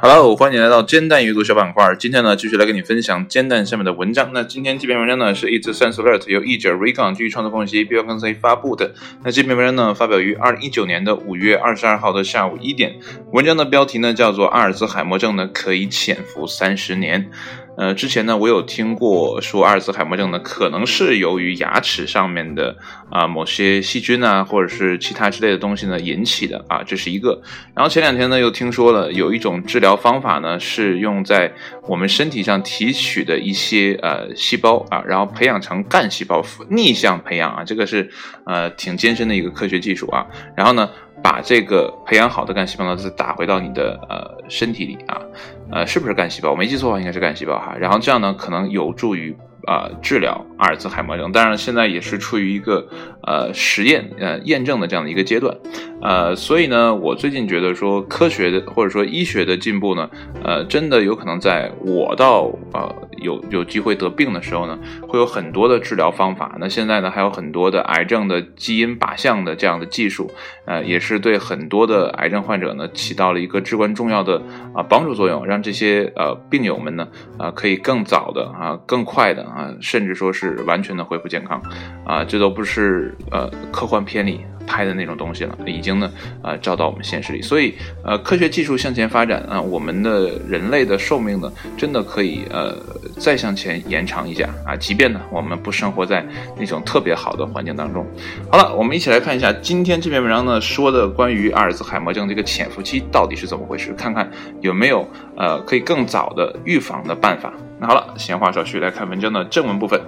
Hello，欢迎来到煎蛋阅读小板块。今天呢，继续来跟你分享煎蛋下面的文章。那今天这篇文章呢，是一则 Sense Alert 由译者 Recon 基于创作缝隙 B 跟 C 发布的。那这篇文章呢，发表于二零一九年的五月二十二号的下午一点。文章的标题呢，叫做阿尔兹海默症呢可以潜伏三十年。呃，之前呢，我有听过说阿尔兹海默症呢，可能是由于牙齿上面的啊某些细菌啊，或者是其他之类的东西呢引起的啊，这是一个。然后前两天呢，又听说了有一种治疗方法呢，是用在我们身体上提取的一些呃细胞啊，然后培养成干细胞，逆向培养啊，这个是呃挺艰深的一个科学技术啊。然后呢。把这个培养好的干细胞呢，再打回到你的呃身体里啊，呃，是不是干细胞？我没记错的话，应该是干细胞哈。然后这样呢，可能有助于。啊，治疗阿尔兹海默症，当然现在也是处于一个呃实验呃验证的这样的一个阶段，呃，所以呢，我最近觉得说科学的或者说医学的进步呢，呃，真的有可能在我到呃有有机会得病的时候呢，会有很多的治疗方法。那现在呢，还有很多的癌症的基因靶向的这样的技术，呃，也是对很多的癌症患者呢起到了一个至关重要的啊帮助作用，让这些呃病友们呢啊可以更早的啊更快的。啊，甚至说是完全的恢复健康，啊，这都不是呃科幻片里拍的那种东西了，已经呢呃照到我们现实里。所以呃科学技术向前发展啊，我们的人类的寿命呢真的可以呃再向前延长一下啊，即便呢我们不生活在那种特别好的环境当中。好了，我们一起来看一下今天这篇文章呢说的关于阿尔兹海默症这个潜伏期到底是怎么回事，看看有没有呃可以更早的预防的办法。那好了，闲话少叙，来看文章的正文部分。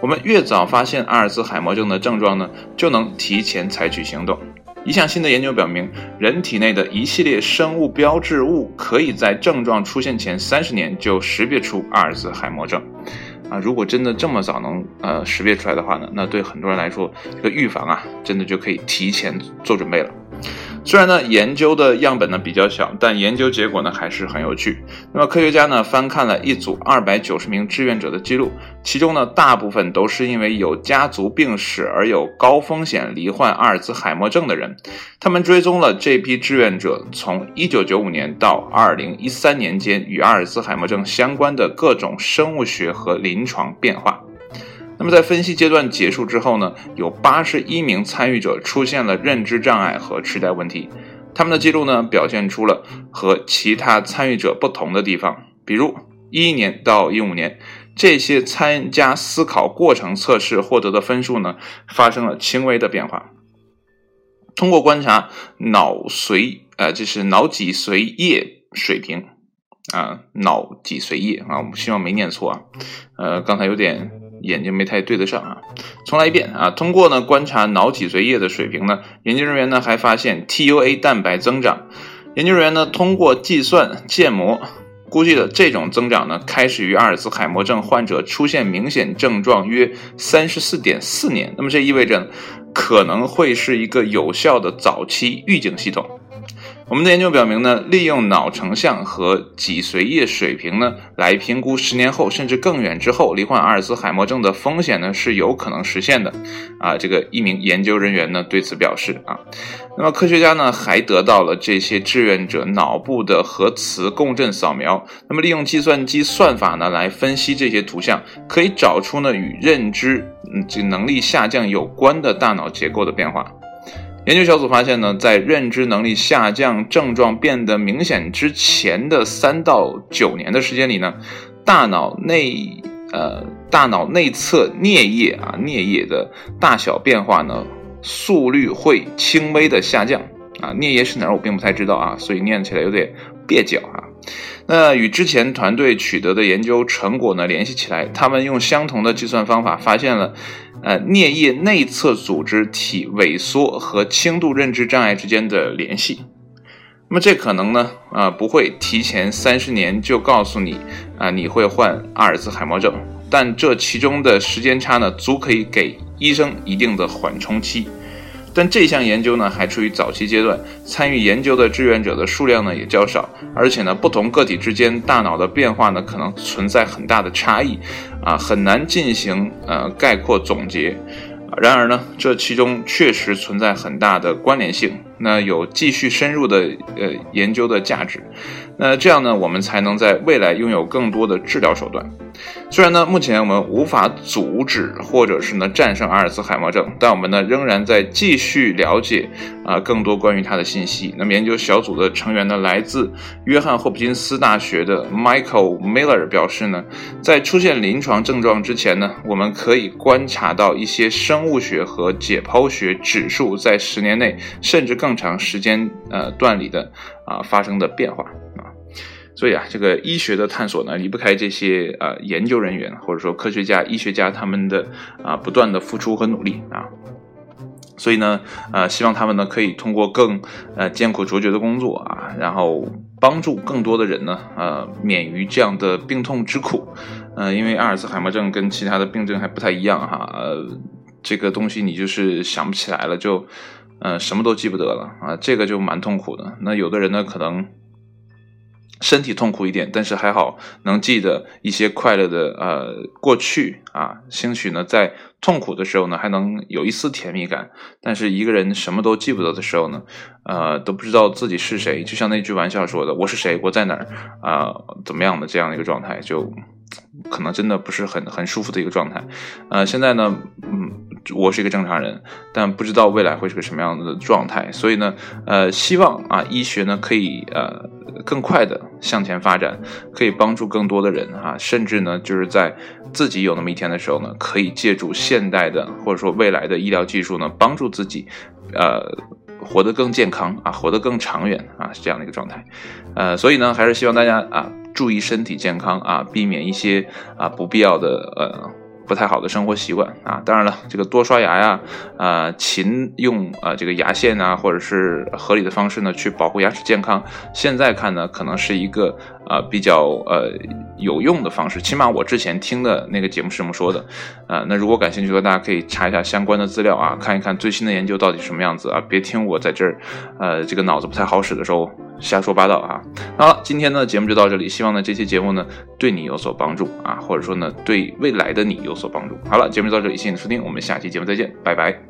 我们越早发现阿尔兹海默症的症状呢，就能提前采取行动。一项新的研究表明，人体内的一系列生物标志物可以在症状出现前三十年就识别出阿尔兹海默症。啊，如果真的这么早能呃识别出来的话呢，那对很多人来说，这个预防啊，真的就可以提前做准备了。虽然呢，研究的样本呢比较小，但研究结果呢还是很有趣。那么科学家呢翻看了一组二百九十名志愿者的记录，其中呢大部分都是因为有家族病史而有高风险罹患阿尔兹海默症的人。他们追踪了这批志愿者从一九九五年到二零一三年间与阿尔兹海默症相关的各种生物学和临床变化。么在分析阶段结束之后呢，有八十一名参与者出现了认知障碍和痴呆问题，他们的记录呢表现出了和其他参与者不同的地方，比如一一年到一五年，这些参加思考过程测试获得的分数呢发生了轻微的变化。通过观察脑髓，呃，这是脑脊髓液水平，啊，脑脊髓液啊，我们希望没念错啊，呃，刚才有点。眼睛没太对得上啊，重来一遍啊！通过呢观察脑脊髓液的水平呢，研究人员呢还发现 TUA 蛋白增长。研究人员呢通过计算建模估计了这种增长呢开始于阿尔兹海默症患者出现明显症状约三十四点四年。那么这意味着可能会是一个有效的早期预警系统。我们的研究表明呢，利用脑成像和脊髓液水平呢，来评估十年后甚至更远之后罹患阿尔兹海默症的风险呢，是有可能实现的。啊，这个一名研究人员呢对此表示啊，那么科学家呢还得到了这些志愿者脑部的核磁共振扫描，那么利用计算机算法呢来分析这些图像，可以找出呢与认知嗯这能力下降有关的大脑结构的变化。研究小组发现呢，在认知能力下降症状变得明显之前的三到九年的时间里呢，大脑内呃大脑内侧颞叶啊颞叶的大小变化呢速率会轻微的下降啊颞叶是哪儿我并不太知道啊，所以念起来有点蹩脚啊。那与之前团队取得的研究成果呢联系起来，他们用相同的计算方法发现了。呃，颞叶内侧组织体萎缩和轻度认知障碍之间的联系，那么这可能呢，啊，不会提前三十年就告诉你，啊，你会患阿尔兹海默症，但这其中的时间差呢，足可以给医生一定的缓冲期。但这项研究呢还处于早期阶段，参与研究的志愿者的数量呢也较少，而且呢不同个体之间大脑的变化呢可能存在很大的差异，啊很难进行呃概括总结，然而呢，这其中确实存在很大的关联性，那有继续深入的呃研究的价值。那这样呢，我们才能在未来拥有更多的治疗手段。虽然呢，目前我们无法阻止或者是呢战胜阿尔茨海默症，但我们呢仍然在继续了解啊更多关于它的信息。那么研究小组的成员呢，来自约翰霍普金斯大学的 Michael Miller 表示呢，在出现临床症状之前呢，我们可以观察到一些生物学和解剖学指数在十年内甚至更长时间呃段里的啊发生的变化。所以啊，这个医学的探索呢，离不开这些呃研究人员或者说科学家、医学家他们的啊不断的付出和努力啊。所以呢，呃，希望他们呢可以通过更呃艰苦卓绝的工作啊，然后帮助更多的人呢，呃，免于这样的病痛之苦。呃，因为阿尔茨海默症跟其他的病症还不太一样哈，呃，这个东西你就是想不起来了，就呃什么都记不得了啊，这个就蛮痛苦的。那有的人呢，可能。身体痛苦一点，但是还好能记得一些快乐的呃过去啊，兴许呢在痛苦的时候呢还能有一丝甜蜜感，但是一个人什么都记不得的时候呢，呃都不知道自己是谁，就像那句玩笑说的“我是谁，我在哪儿啊，怎么样的这样的一个状态，就可能真的不是很很舒服的一个状态。呃，现在呢，嗯，我是一个正常人，但不知道未来会是个什么样的状态，所以呢，呃，希望啊医学呢可以呃。更快的向前发展，可以帮助更多的人啊，甚至呢，就是在自己有那么一天的时候呢，可以借助现代的或者说未来的医疗技术呢，帮助自己，呃，活得更健康啊，活得更长远啊，是这样的一个状态，呃，所以呢，还是希望大家啊，注意身体健康啊，避免一些啊不必要的呃。不太好的生活习惯啊，当然了，这个多刷牙呀，呃，勤用呃这个牙线啊，或者是合理的方式呢，去保护牙齿健康。现在看呢，可能是一个呃比较呃有用的方式，起码我之前听的那个节目是这么说的。呃，那如果感兴趣的，大家可以查一下相关的资料啊，看一看最新的研究到底什么样子啊，别听我在这儿，呃，这个脑子不太好使的时候。瞎说八道啊！好了，今天的节目就到这里。希望呢这期节目呢对你有所帮助啊，或者说呢对未来的你有所帮助。好了，节目就到这里，谢谢你收听，我们下期节目再见，拜拜。